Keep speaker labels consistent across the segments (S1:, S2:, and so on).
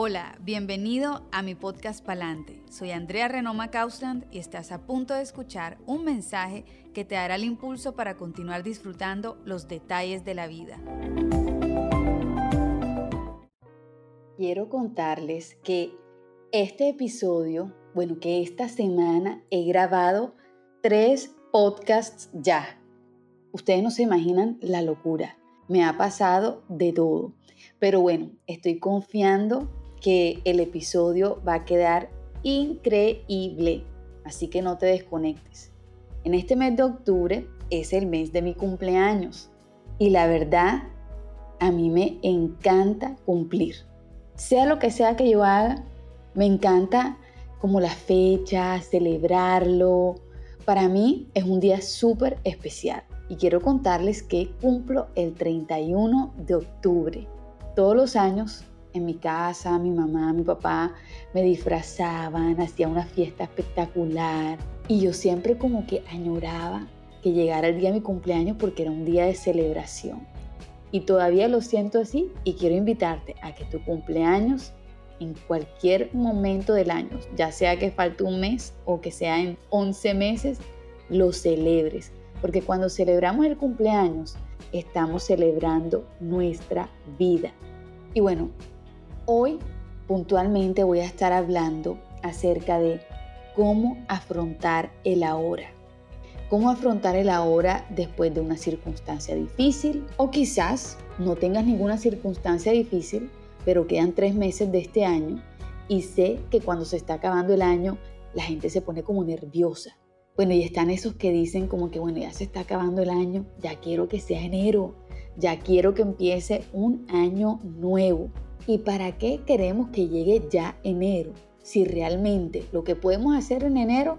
S1: Hola, bienvenido a mi podcast Palante. Soy Andrea Renoma Kausland y estás a punto de escuchar un mensaje que te dará el impulso para continuar disfrutando los detalles de la vida. Quiero contarles que este episodio, bueno, que esta semana he grabado tres podcasts ya. Ustedes no se imaginan la locura. Me ha pasado de todo. Pero bueno, estoy confiando que el episodio va a quedar increíble, así que no te desconectes. En este mes de octubre es el mes de mi cumpleaños y la verdad, a mí me encanta cumplir. Sea lo que sea que yo haga, me encanta como la fecha, celebrarlo. Para mí es un día súper especial y quiero contarles que cumplo el 31 de octubre. Todos los años en mi casa, mi mamá, mi papá me disfrazaban, hacía una fiesta espectacular y yo siempre como que añoraba que llegara el día de mi cumpleaños porque era un día de celebración. Y todavía lo siento así y quiero invitarte a que tu cumpleaños en cualquier momento del año, ya sea que falte un mes o que sea en 11 meses, lo celebres. Porque cuando celebramos el cumpleaños, estamos celebrando nuestra vida. Y bueno, Hoy puntualmente voy a estar hablando acerca de cómo afrontar el ahora. Cómo afrontar el ahora después de una circunstancia difícil o quizás no tengas ninguna circunstancia difícil, pero quedan tres meses de este año y sé que cuando se está acabando el año la gente se pone como nerviosa. Bueno, y están esos que dicen como que, bueno, ya se está acabando el año, ya quiero que sea enero, ya quiero que empiece un año nuevo. ¿Y para qué queremos que llegue ya enero? Si realmente lo que podemos hacer en enero,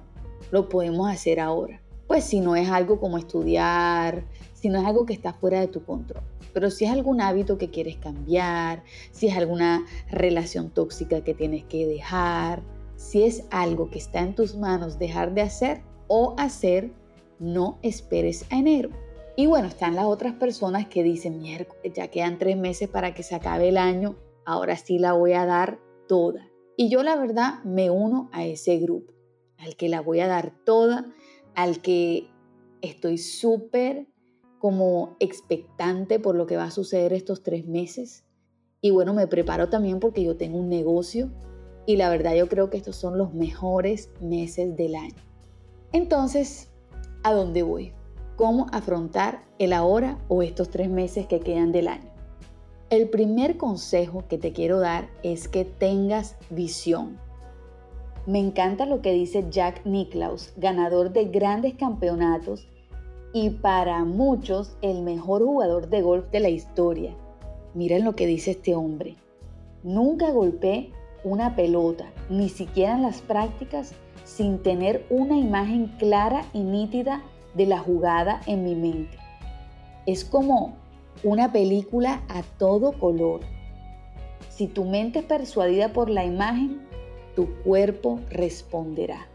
S1: lo podemos hacer ahora. Pues si no es algo como estudiar, si no es algo que está fuera de tu control. Pero si es algún hábito que quieres cambiar, si es alguna relación tóxica que tienes que dejar, si es algo que está en tus manos dejar de hacer o hacer, no esperes a enero. Y bueno, están las otras personas que dicen, miércoles, ya quedan tres meses para que se acabe el año ahora sí la voy a dar toda. Y yo la verdad me uno a ese grupo, al que la voy a dar toda, al que estoy súper como expectante por lo que va a suceder estos tres meses. Y bueno, me preparo también porque yo tengo un negocio y la verdad yo creo que estos son los mejores meses del año. Entonces, ¿a dónde voy? ¿Cómo afrontar el ahora o estos tres meses que quedan del año? El primer consejo que te quiero dar es que tengas visión. Me encanta lo que dice Jack Nicklaus, ganador de grandes campeonatos y para muchos el mejor jugador de golf de la historia. Miren lo que dice este hombre. Nunca golpeé una pelota, ni siquiera en las prácticas, sin tener una imagen clara y nítida de la jugada en mi mente. Es como una película a todo color. Si tu mente es persuadida por la imagen, tu cuerpo responderá.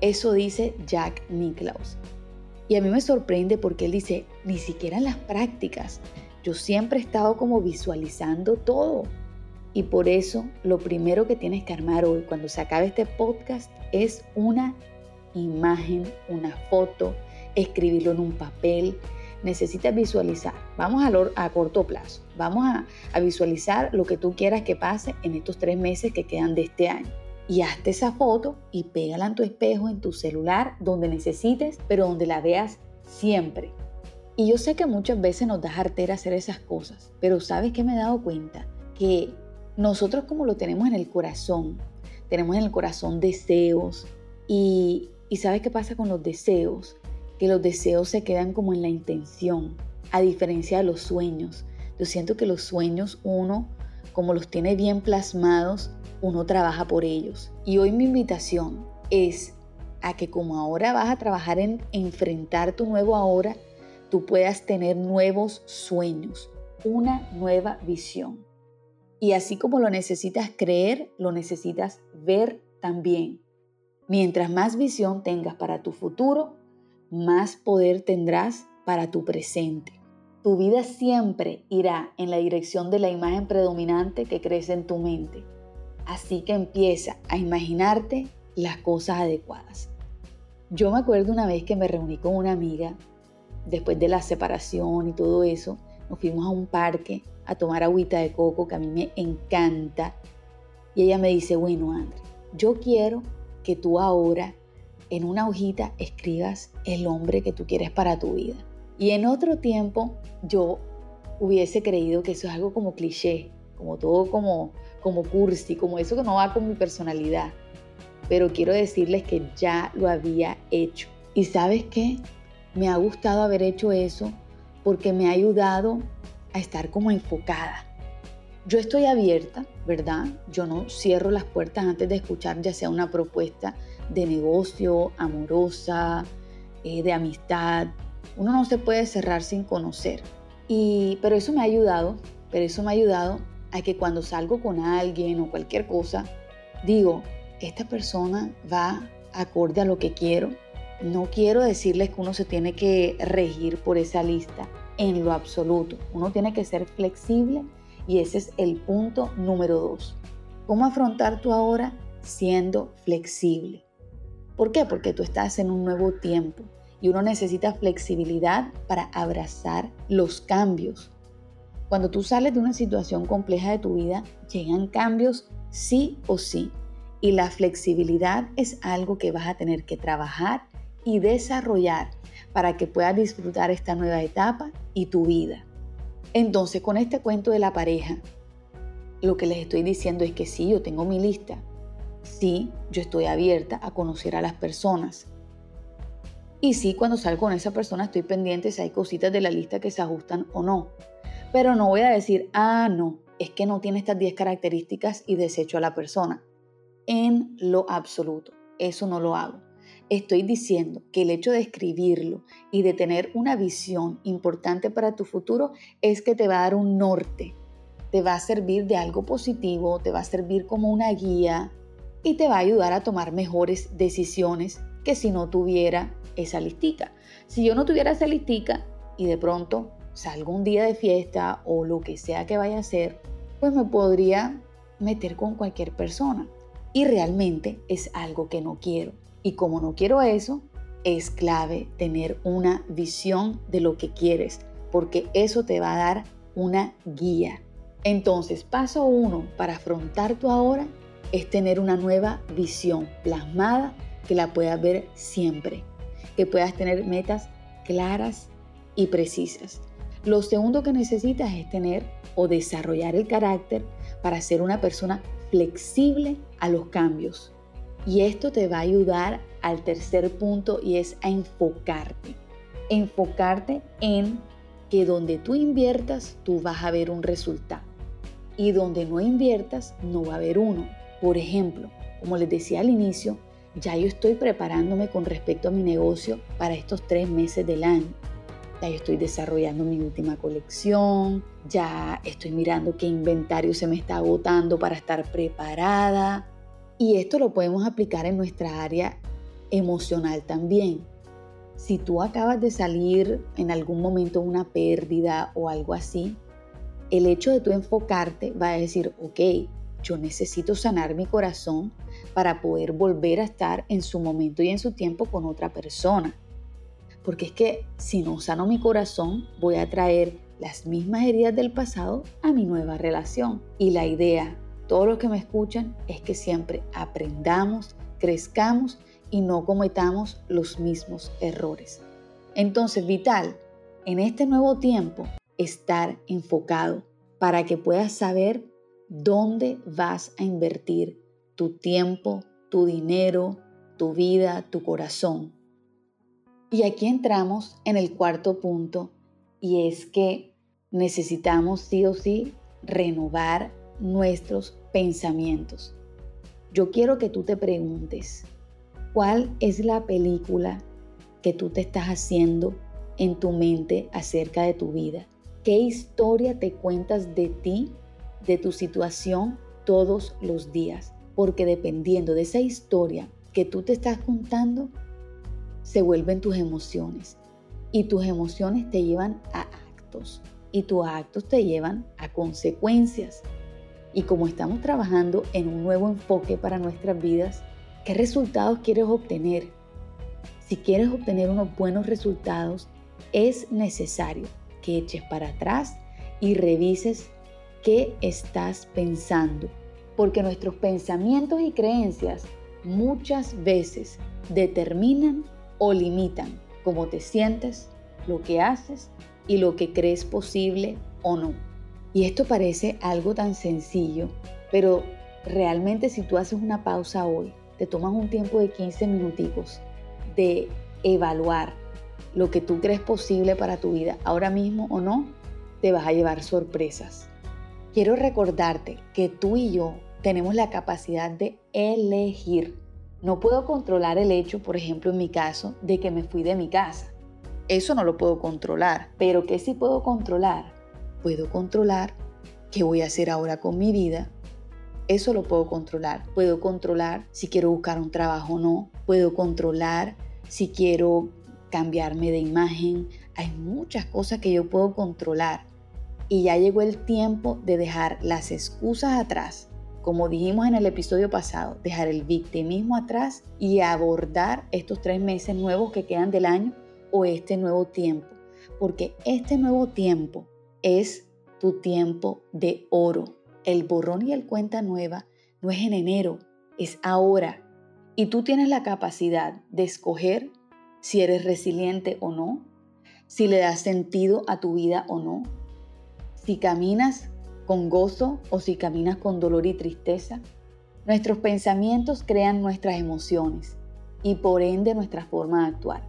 S1: Eso dice Jack Nicklaus. Y a mí me sorprende porque él dice, ni siquiera en las prácticas. Yo siempre he estado como visualizando todo. Y por eso lo primero que tienes que armar hoy cuando se acabe este podcast es una imagen, una foto, escribirlo en un papel, necesitas visualizar. Vamos a, a corto plazo. Vamos a, a visualizar lo que tú quieras que pase en estos tres meses que quedan de este año. Y hazte esa foto y pégala en tu espejo, en tu celular, donde necesites, pero donde la veas siempre. Y yo sé que muchas veces nos da jartera hacer esas cosas, pero ¿sabes qué me he dado cuenta? Que nosotros como lo tenemos en el corazón, tenemos en el corazón deseos y, y ¿sabes qué pasa con los deseos? Que los deseos se quedan como en la intención, a diferencia de los sueños. Yo siento que los sueños uno, como los tiene bien plasmados, uno trabaja por ellos. Y hoy mi invitación es a que como ahora vas a trabajar en enfrentar tu nuevo ahora, tú puedas tener nuevos sueños, una nueva visión. Y así como lo necesitas creer, lo necesitas ver también. Mientras más visión tengas para tu futuro, más poder tendrás para tu presente. tu vida siempre irá en la dirección de la imagen predominante que crece en tu mente. Así que empieza a imaginarte las cosas adecuadas. Yo me acuerdo una vez que me reuní con una amiga, después de la separación y todo eso, nos fuimos a un parque a tomar agüita de coco que a mí me encanta. Y ella me dice, bueno, André, yo quiero que tú ahora en una hojita escribas el hombre que tú quieres para tu vida. Y en otro tiempo yo hubiese creído que eso es algo como cliché, como todo como, como cursi, como eso que no va con mi personalidad. Pero quiero decirles que ya lo había hecho. ¿Y sabes qué? Me ha gustado haber hecho eso porque me ha ayudado a estar como enfocada. Yo estoy abierta, ¿verdad? Yo no cierro las puertas antes de escuchar ya sea una propuesta de negocio, amorosa, eh, de amistad. Uno no se puede cerrar sin conocer. Y, pero eso me ha ayudado, pero eso me ha ayudado a que cuando salgo con alguien o cualquier cosa, digo, esta persona va acorde a lo que quiero. No quiero decirles que uno se tiene que regir por esa lista en lo absoluto. Uno tiene que ser flexible y ese es el punto número dos. ¿Cómo afrontar tú ahora siendo flexible? ¿Por qué? Porque tú estás en un nuevo tiempo y uno necesita flexibilidad para abrazar los cambios. Cuando tú sales de una situación compleja de tu vida, llegan cambios sí o sí. Y la flexibilidad es algo que vas a tener que trabajar y desarrollar para que puedas disfrutar esta nueva etapa y tu vida. Entonces, con este cuento de la pareja, lo que les estoy diciendo es que sí, yo tengo mi lista. Sí, yo estoy abierta a conocer a las personas. Y sí, cuando salgo con esa persona estoy pendiente si hay cositas de la lista que se ajustan o no. Pero no voy a decir, ah, no, es que no tiene estas 10 características y desecho a la persona. En lo absoluto, eso no lo hago. Estoy diciendo que el hecho de escribirlo y de tener una visión importante para tu futuro es que te va a dar un norte, te va a servir de algo positivo, te va a servir como una guía y te va a ayudar a tomar mejores decisiones que si no tuviera esa listica. Si yo no tuviera esa listica y de pronto salgo un día de fiesta o lo que sea que vaya a hacer, pues me podría meter con cualquier persona. Y realmente es algo que no quiero. Y como no quiero eso, es clave tener una visión de lo que quieres, porque eso te va a dar una guía. Entonces, paso uno para afrontar tu ahora es tener una nueva visión plasmada que la puedas ver siempre, que puedas tener metas claras y precisas. Lo segundo que necesitas es tener o desarrollar el carácter para ser una persona flexible a los cambios, y esto te va a ayudar al tercer punto y es a enfocarte. Enfocarte en que donde tú inviertas, tú vas a ver un resultado. Y donde no inviertas, no va a haber uno. Por ejemplo, como les decía al inicio, ya yo estoy preparándome con respecto a mi negocio para estos tres meses del año. Ya yo estoy desarrollando mi última colección, ya estoy mirando qué inventario se me está agotando para estar preparada, y esto lo podemos aplicar en nuestra área emocional también. Si tú acabas de salir en algún momento una pérdida o algo así, el hecho de tú enfocarte va a decir, ok, yo necesito sanar mi corazón para poder volver a estar en su momento y en su tiempo con otra persona. Porque es que si no sano mi corazón, voy a traer las mismas heridas del pasado a mi nueva relación. Y la idea todos los que me escuchan es que siempre aprendamos, crezcamos y no cometamos los mismos errores. Entonces, vital, en este nuevo tiempo, estar enfocado para que puedas saber dónde vas a invertir tu tiempo, tu dinero, tu vida, tu corazón. Y aquí entramos en el cuarto punto y es que necesitamos sí o sí renovar nuestros pensamientos. Yo quiero que tú te preguntes, ¿cuál es la película que tú te estás haciendo en tu mente acerca de tu vida? ¿Qué historia te cuentas de ti, de tu situación todos los días? Porque dependiendo de esa historia que tú te estás contando, se vuelven tus emociones. Y tus emociones te llevan a actos y tus actos te llevan a consecuencias. Y como estamos trabajando en un nuevo enfoque para nuestras vidas, ¿qué resultados quieres obtener? Si quieres obtener unos buenos resultados, es necesario que eches para atrás y revises qué estás pensando, porque nuestros pensamientos y creencias muchas veces determinan o limitan cómo te sientes, lo que haces y lo que crees posible o no. Y esto parece algo tan sencillo, pero realmente si tú haces una pausa hoy, te tomas un tiempo de 15 minuticos de evaluar lo que tú crees posible para tu vida ahora mismo o no, te vas a llevar sorpresas. Quiero recordarte que tú y yo tenemos la capacidad de elegir. No puedo controlar el hecho, por ejemplo, en mi caso, de que me fui de mi casa. Eso no lo puedo controlar. Pero ¿qué sí puedo controlar? Puedo controlar qué voy a hacer ahora con mi vida. Eso lo puedo controlar. Puedo controlar si quiero buscar un trabajo o no. Puedo controlar si quiero cambiarme de imagen. Hay muchas cosas que yo puedo controlar. Y ya llegó el tiempo de dejar las excusas atrás. Como dijimos en el episodio pasado, dejar el victimismo atrás y abordar estos tres meses nuevos que quedan del año o este nuevo tiempo. Porque este nuevo tiempo es tu tiempo de oro. El borrón y el cuenta nueva no es en enero, es ahora. Y tú tienes la capacidad de escoger si eres resiliente o no, si le das sentido a tu vida o no, si caminas con gozo o si caminas con dolor y tristeza. Nuestros pensamientos crean nuestras emociones y por ende nuestra forma de actuar.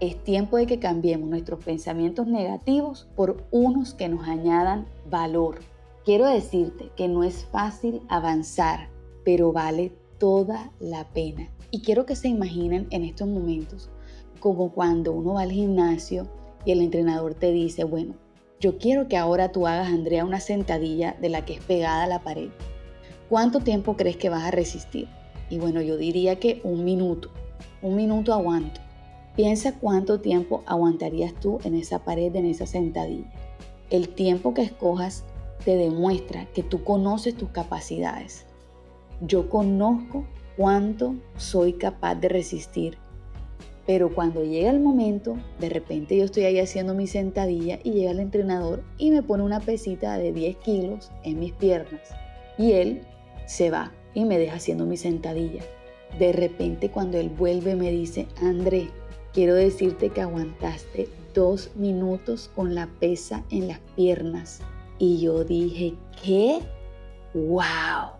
S1: Es tiempo de que cambiemos nuestros pensamientos negativos por unos que nos añadan valor. Quiero decirte que no es fácil avanzar, pero vale toda la pena. Y quiero que se imaginen en estos momentos como cuando uno va al gimnasio y el entrenador te dice, bueno, yo quiero que ahora tú hagas, Andrea, una sentadilla de la que es pegada a la pared. ¿Cuánto tiempo crees que vas a resistir? Y bueno, yo diría que un minuto. Un minuto aguanto. Piensa cuánto tiempo aguantarías tú en esa pared, en esa sentadilla. El tiempo que escojas te demuestra que tú conoces tus capacidades. Yo conozco cuánto soy capaz de resistir pero cuando llega el momento, de repente yo estoy ahí haciendo mi sentadilla y llega el entrenador y me pone una pesita de 10 kilos en mis piernas. Y él se va y me deja haciendo mi sentadilla. De repente cuando él vuelve me dice, André, quiero decirte que aguantaste dos minutos con la pesa en las piernas. Y yo dije, ¿qué? ¡Wow!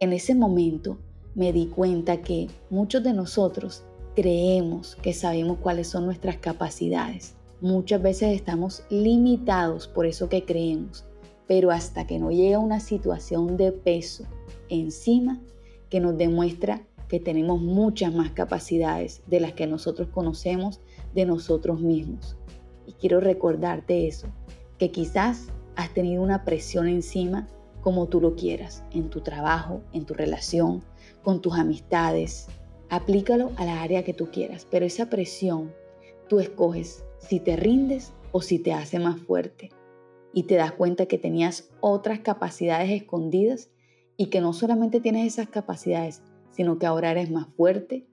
S1: En ese momento me di cuenta que muchos de nosotros creemos que sabemos cuáles son nuestras capacidades. Muchas veces estamos limitados por eso que creemos, pero hasta que no llega una situación de peso encima que nos demuestra que tenemos muchas más capacidades de las que nosotros conocemos de nosotros mismos. Y quiero recordarte eso, que quizás has tenido una presión encima como tú lo quieras, en tu trabajo, en tu relación, con tus amistades, Aplícalo a la área que tú quieras, pero esa presión tú escoges si te rindes o si te hace más fuerte. Y te das cuenta que tenías otras capacidades escondidas y que no solamente tienes esas capacidades, sino que ahora eres más fuerte,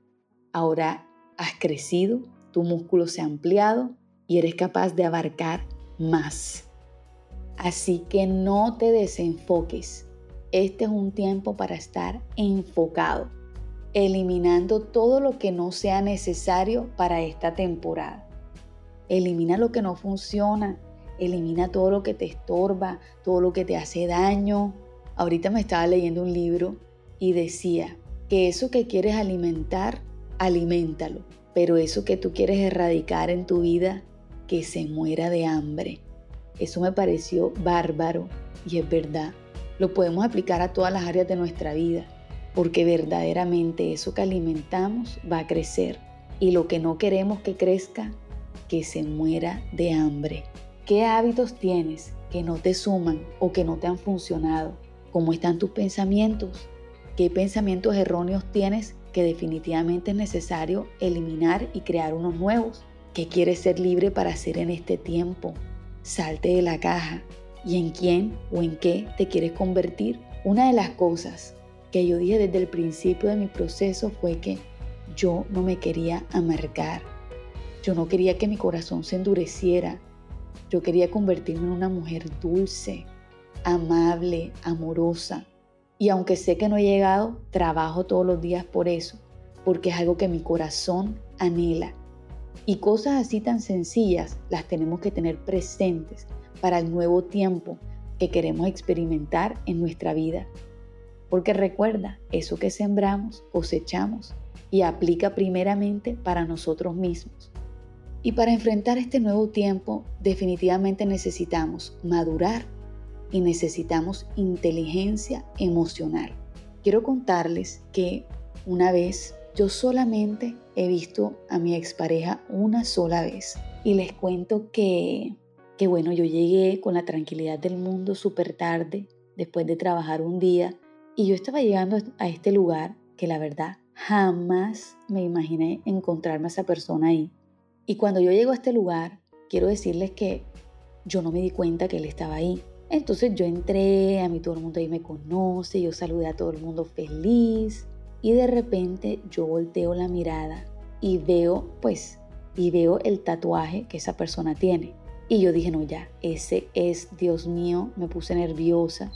S1: ahora has crecido, tu músculo se ha ampliado y eres capaz de abarcar más. Así que no te desenfoques. Este es un tiempo para estar enfocado eliminando todo lo que no sea necesario para esta temporada. Elimina lo que no funciona, elimina todo lo que te estorba, todo lo que te hace daño. Ahorita me estaba leyendo un libro y decía que eso que quieres alimentar, aliméntalo, pero eso que tú quieres erradicar en tu vida, que se muera de hambre. Eso me pareció bárbaro y es verdad. Lo podemos aplicar a todas las áreas de nuestra vida porque verdaderamente eso que alimentamos va a crecer y lo que no queremos que crezca, que se muera de hambre. ¿Qué hábitos tienes que no te suman o que no te han funcionado? ¿Cómo están tus pensamientos? ¿Qué pensamientos erróneos tienes que definitivamente es necesario eliminar y crear unos nuevos? ¿Qué quieres ser libre para hacer en este tiempo? salte de la caja y en quién o en qué te quieres convertir. Una de las cosas que yo dije desde el principio de mi proceso fue que yo no me quería amargar. Yo no quería que mi corazón se endureciera. Yo quería convertirme en una mujer dulce, amable, amorosa. Y aunque sé que no he llegado, trabajo todos los días por eso, porque es algo que mi corazón anhela. Y cosas así tan sencillas las tenemos que tener presentes para el nuevo tiempo que queremos experimentar en nuestra vida. Porque recuerda, eso que sembramos, cosechamos y aplica primeramente para nosotros mismos. Y para enfrentar este nuevo tiempo definitivamente necesitamos madurar y necesitamos inteligencia emocional. Quiero contarles que una vez yo solamente he visto a mi expareja una sola vez y les cuento que que bueno, yo llegué con la tranquilidad del mundo súper tarde, después de trabajar un día, y yo estaba llegando a este lugar que la verdad jamás me imaginé encontrarme a esa persona ahí. Y cuando yo llego a este lugar, quiero decirles que yo no me di cuenta que él estaba ahí. Entonces yo entré, a mí todo el mundo ahí me conoce, yo saludé a todo el mundo feliz y de repente yo volteo la mirada y veo pues y veo el tatuaje que esa persona tiene. Y yo dije, no, ya, ese es, Dios mío, me puse nerviosa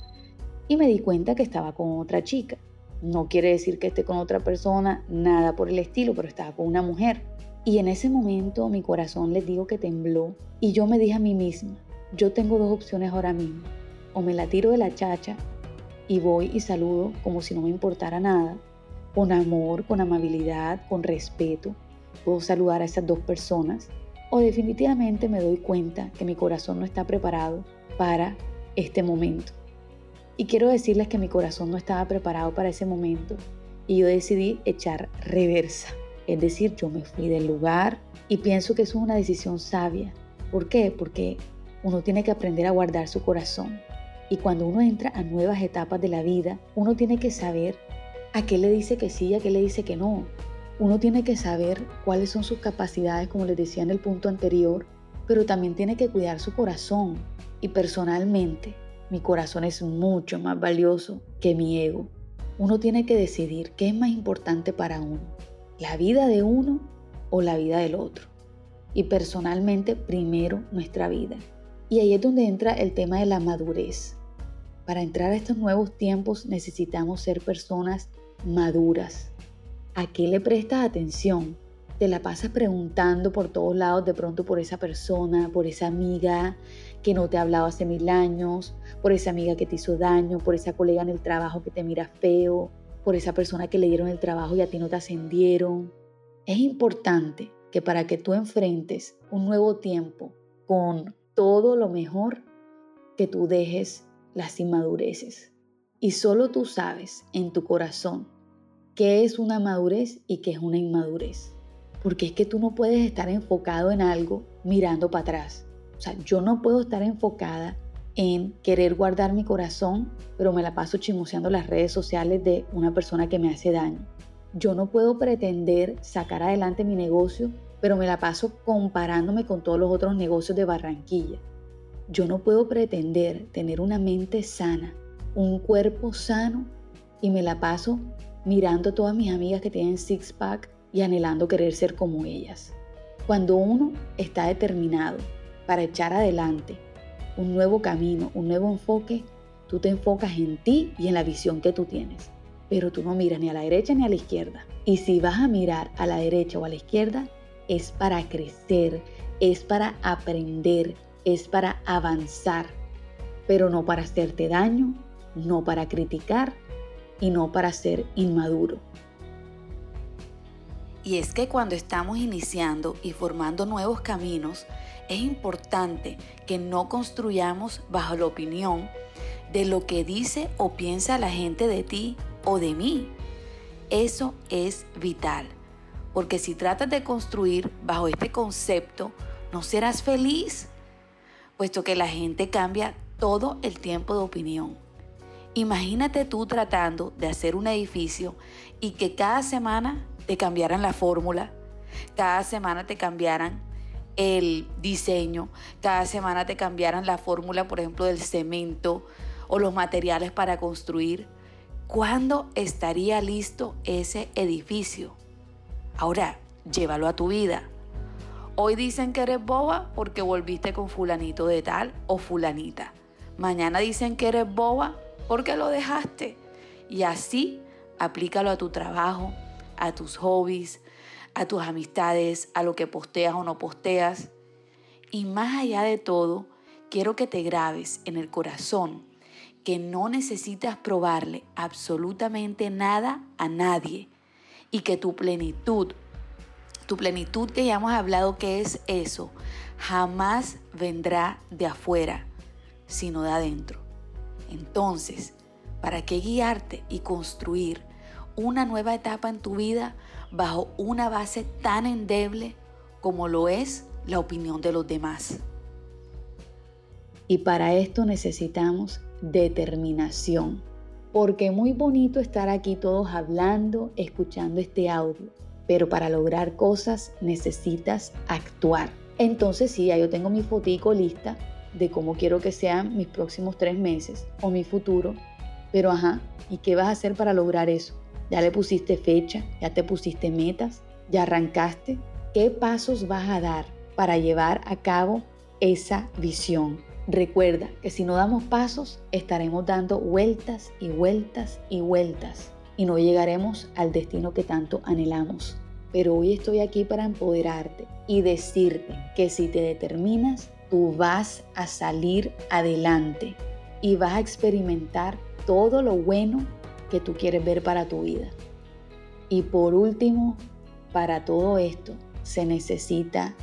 S1: y me di cuenta que estaba con otra chica. No quiere decir que esté con otra persona, nada por el estilo, pero estaba con una mujer. Y en ese momento mi corazón les digo que tembló y yo me dije a mí misma, yo tengo dos opciones ahora mismo. O me la tiro de la chacha y voy y saludo como si no me importara nada, con amor, con amabilidad, con respeto. Puedo saludar a esas dos personas o definitivamente me doy cuenta que mi corazón no está preparado para este momento. Y quiero decirles que mi corazón no estaba preparado para ese momento y yo decidí echar reversa. Es decir, yo me fui del lugar y pienso que eso es una decisión sabia. ¿Por qué? Porque uno tiene que aprender a guardar su corazón. Y cuando uno entra a nuevas etapas de la vida, uno tiene que saber a qué le dice que sí y a qué le dice que no. Uno tiene que saber cuáles son sus capacidades, como les decía en el punto anterior, pero también tiene que cuidar su corazón. Y personalmente, mi corazón es mucho más valioso que mi ego. Uno tiene que decidir qué es más importante para uno, la vida de uno o la vida del otro. Y personalmente, primero nuestra vida. Y ahí es donde entra el tema de la madurez. Para entrar a estos nuevos tiempos necesitamos ser personas maduras, ¿A qué le prestas atención? Te la pasas preguntando por todos lados de pronto por esa persona, por esa amiga que no te ha hablado hace mil años, por esa amiga que te hizo daño, por esa colega en el trabajo que te mira feo, por esa persona que le dieron el trabajo y a ti no te ascendieron. Es importante que para que tú enfrentes un nuevo tiempo con todo lo mejor, que tú dejes las inmadureces. Y solo tú sabes en tu corazón qué es una madurez y qué es una inmadurez. Porque es que tú no puedes estar enfocado en algo mirando para atrás. O sea, yo no puedo estar enfocada en querer guardar mi corazón, pero me la paso chismoseando las redes sociales de una persona que me hace daño. Yo no puedo pretender sacar adelante mi negocio, pero me la paso comparándome con todos los otros negocios de Barranquilla. Yo no puedo pretender tener una mente sana, un cuerpo sano y me la paso mirando a todas mis amigas que tienen six-pack y anhelando querer ser como ellas. Cuando uno está determinado para echar adelante un nuevo camino, un nuevo enfoque, tú te enfocas en ti y en la visión que tú tienes. Pero tú no miras ni a la derecha ni a la izquierda. Y si vas a mirar a la derecha o a la izquierda, es para crecer, es para aprender, es para avanzar, pero no para hacerte daño, no para criticar, y no para ser inmaduro.
S2: Y es que cuando estamos iniciando y formando nuevos caminos, es importante que no construyamos bajo la opinión de lo que dice o piensa la gente de ti o de mí. Eso es vital, porque si tratas de construir bajo este concepto, no serás feliz, puesto que la gente cambia todo el tiempo de opinión. Imagínate tú tratando de hacer un edificio y que cada semana te cambiaran la fórmula, cada semana te cambiaran el diseño, cada semana te cambiaran la fórmula, por ejemplo, del cemento o los materiales para construir, ¿cuándo estaría listo ese edificio? Ahora, llévalo a tu vida. Hoy dicen que eres boba porque volviste con fulanito de tal o fulanita. Mañana dicen que eres boba porque lo dejaste. Y así aplícalo a tu trabajo, a tus hobbies, a tus amistades, a lo que posteas o no posteas. Y más allá de todo, quiero que te grabes en el corazón que no necesitas probarle absolutamente nada a nadie y que tu plenitud, tu plenitud que ya hemos hablado que es eso, jamás vendrá de afuera, sino de adentro. Entonces, ¿para qué guiarte y construir una nueva etapa en tu vida bajo una base tan endeble como lo es la opinión de los demás.
S1: Y para esto necesitamos determinación, porque muy bonito estar aquí todos hablando, escuchando este audio, pero para lograr cosas necesitas actuar. Entonces sí, ya yo tengo mi fotico lista de cómo quiero que sean mis próximos tres meses o mi futuro, pero ajá, ¿y qué vas a hacer para lograr eso? ¿Ya le pusiste fecha? ¿Ya te pusiste metas? ¿Ya arrancaste? ¿Qué pasos vas a dar para llevar a cabo esa visión? Recuerda que si no damos pasos, estaremos dando vueltas y vueltas y vueltas y no llegaremos al destino que tanto anhelamos. Pero hoy estoy aquí para empoderarte y decirte que si te determinas, tú vas a salir adelante y vas a experimentar todo lo bueno que tú quieres ver para tu vida. Y por último, para todo esto se necesita,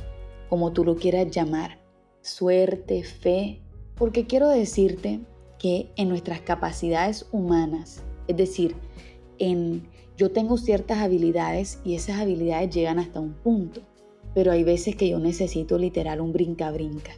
S1: como tú lo quieras llamar, suerte, fe, porque quiero decirte que en nuestras capacidades humanas, es decir, en yo tengo ciertas habilidades y esas habilidades llegan hasta un punto, pero hay veces que yo necesito literal un brinca-brinca.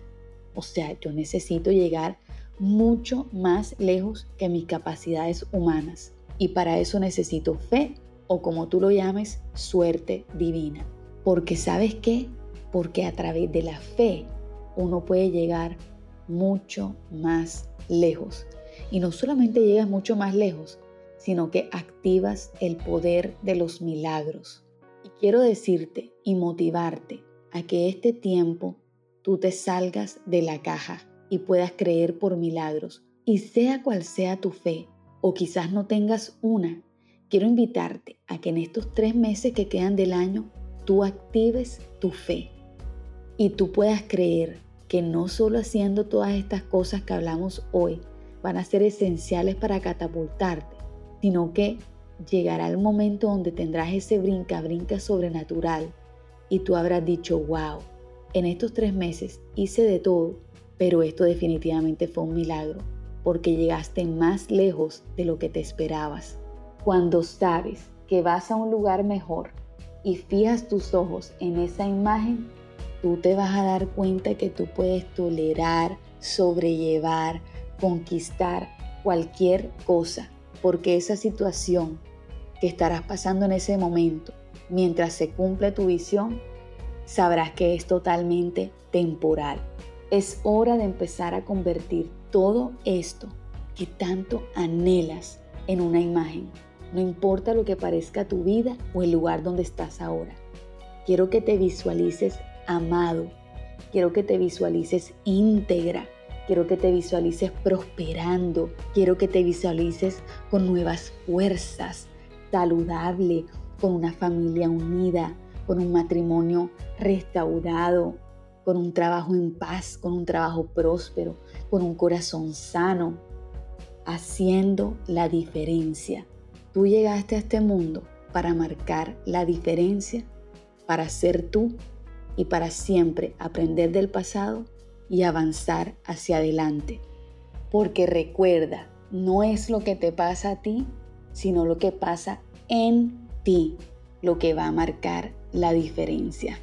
S1: O sea, yo necesito llegar mucho más lejos que mis capacidades humanas. Y para eso necesito fe o como tú lo llames, suerte divina. Porque sabes qué? Porque a través de la fe uno puede llegar mucho más lejos. Y no solamente llegas mucho más lejos, sino que activas el poder de los milagros. Y quiero decirte y motivarte a que este tiempo tú te salgas de la caja y puedas creer por milagros. Y sea cual sea tu fe, o quizás no tengas una, quiero invitarte a que en estos tres meses que quedan del año tú actives tu fe y tú puedas creer que no solo haciendo todas estas cosas que hablamos hoy van a ser esenciales para catapultarte, sino que llegará el momento donde tendrás ese brinca-brinca sobrenatural y tú habrás dicho, wow, en estos tres meses hice de todo, pero esto definitivamente fue un milagro porque llegaste más lejos de lo que te esperabas. Cuando sabes que vas a un lugar mejor y fijas tus ojos en esa imagen, tú te vas a dar cuenta que tú puedes tolerar, sobrellevar, conquistar cualquier cosa, porque esa situación que estarás pasando en ese momento, mientras se cumple tu visión, sabrás que es totalmente temporal. Es hora de empezar a convertir todo esto que tanto anhelas en una imagen. No importa lo que parezca tu vida o el lugar donde estás ahora. Quiero que te visualices amado. Quiero que te visualices íntegra. Quiero que te visualices prosperando. Quiero que te visualices con nuevas fuerzas, saludable, con una familia unida, con un matrimonio restaurado, con un trabajo en paz, con un trabajo próspero, con un corazón sano, haciendo la diferencia. Tú llegaste a este mundo para marcar la diferencia, para ser tú y para siempre aprender del pasado y avanzar hacia adelante. Porque recuerda, no es lo que te pasa a ti, sino lo que pasa en ti, lo que va a marcar la diferencia.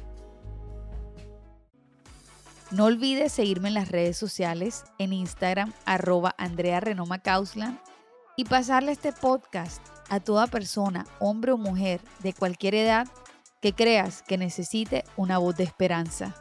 S2: No olvides seguirme en las redes sociales, en Instagram, arroba Andrea Renoma y pasarle este podcast a toda persona, hombre o mujer, de cualquier edad, que creas que necesite una voz de esperanza.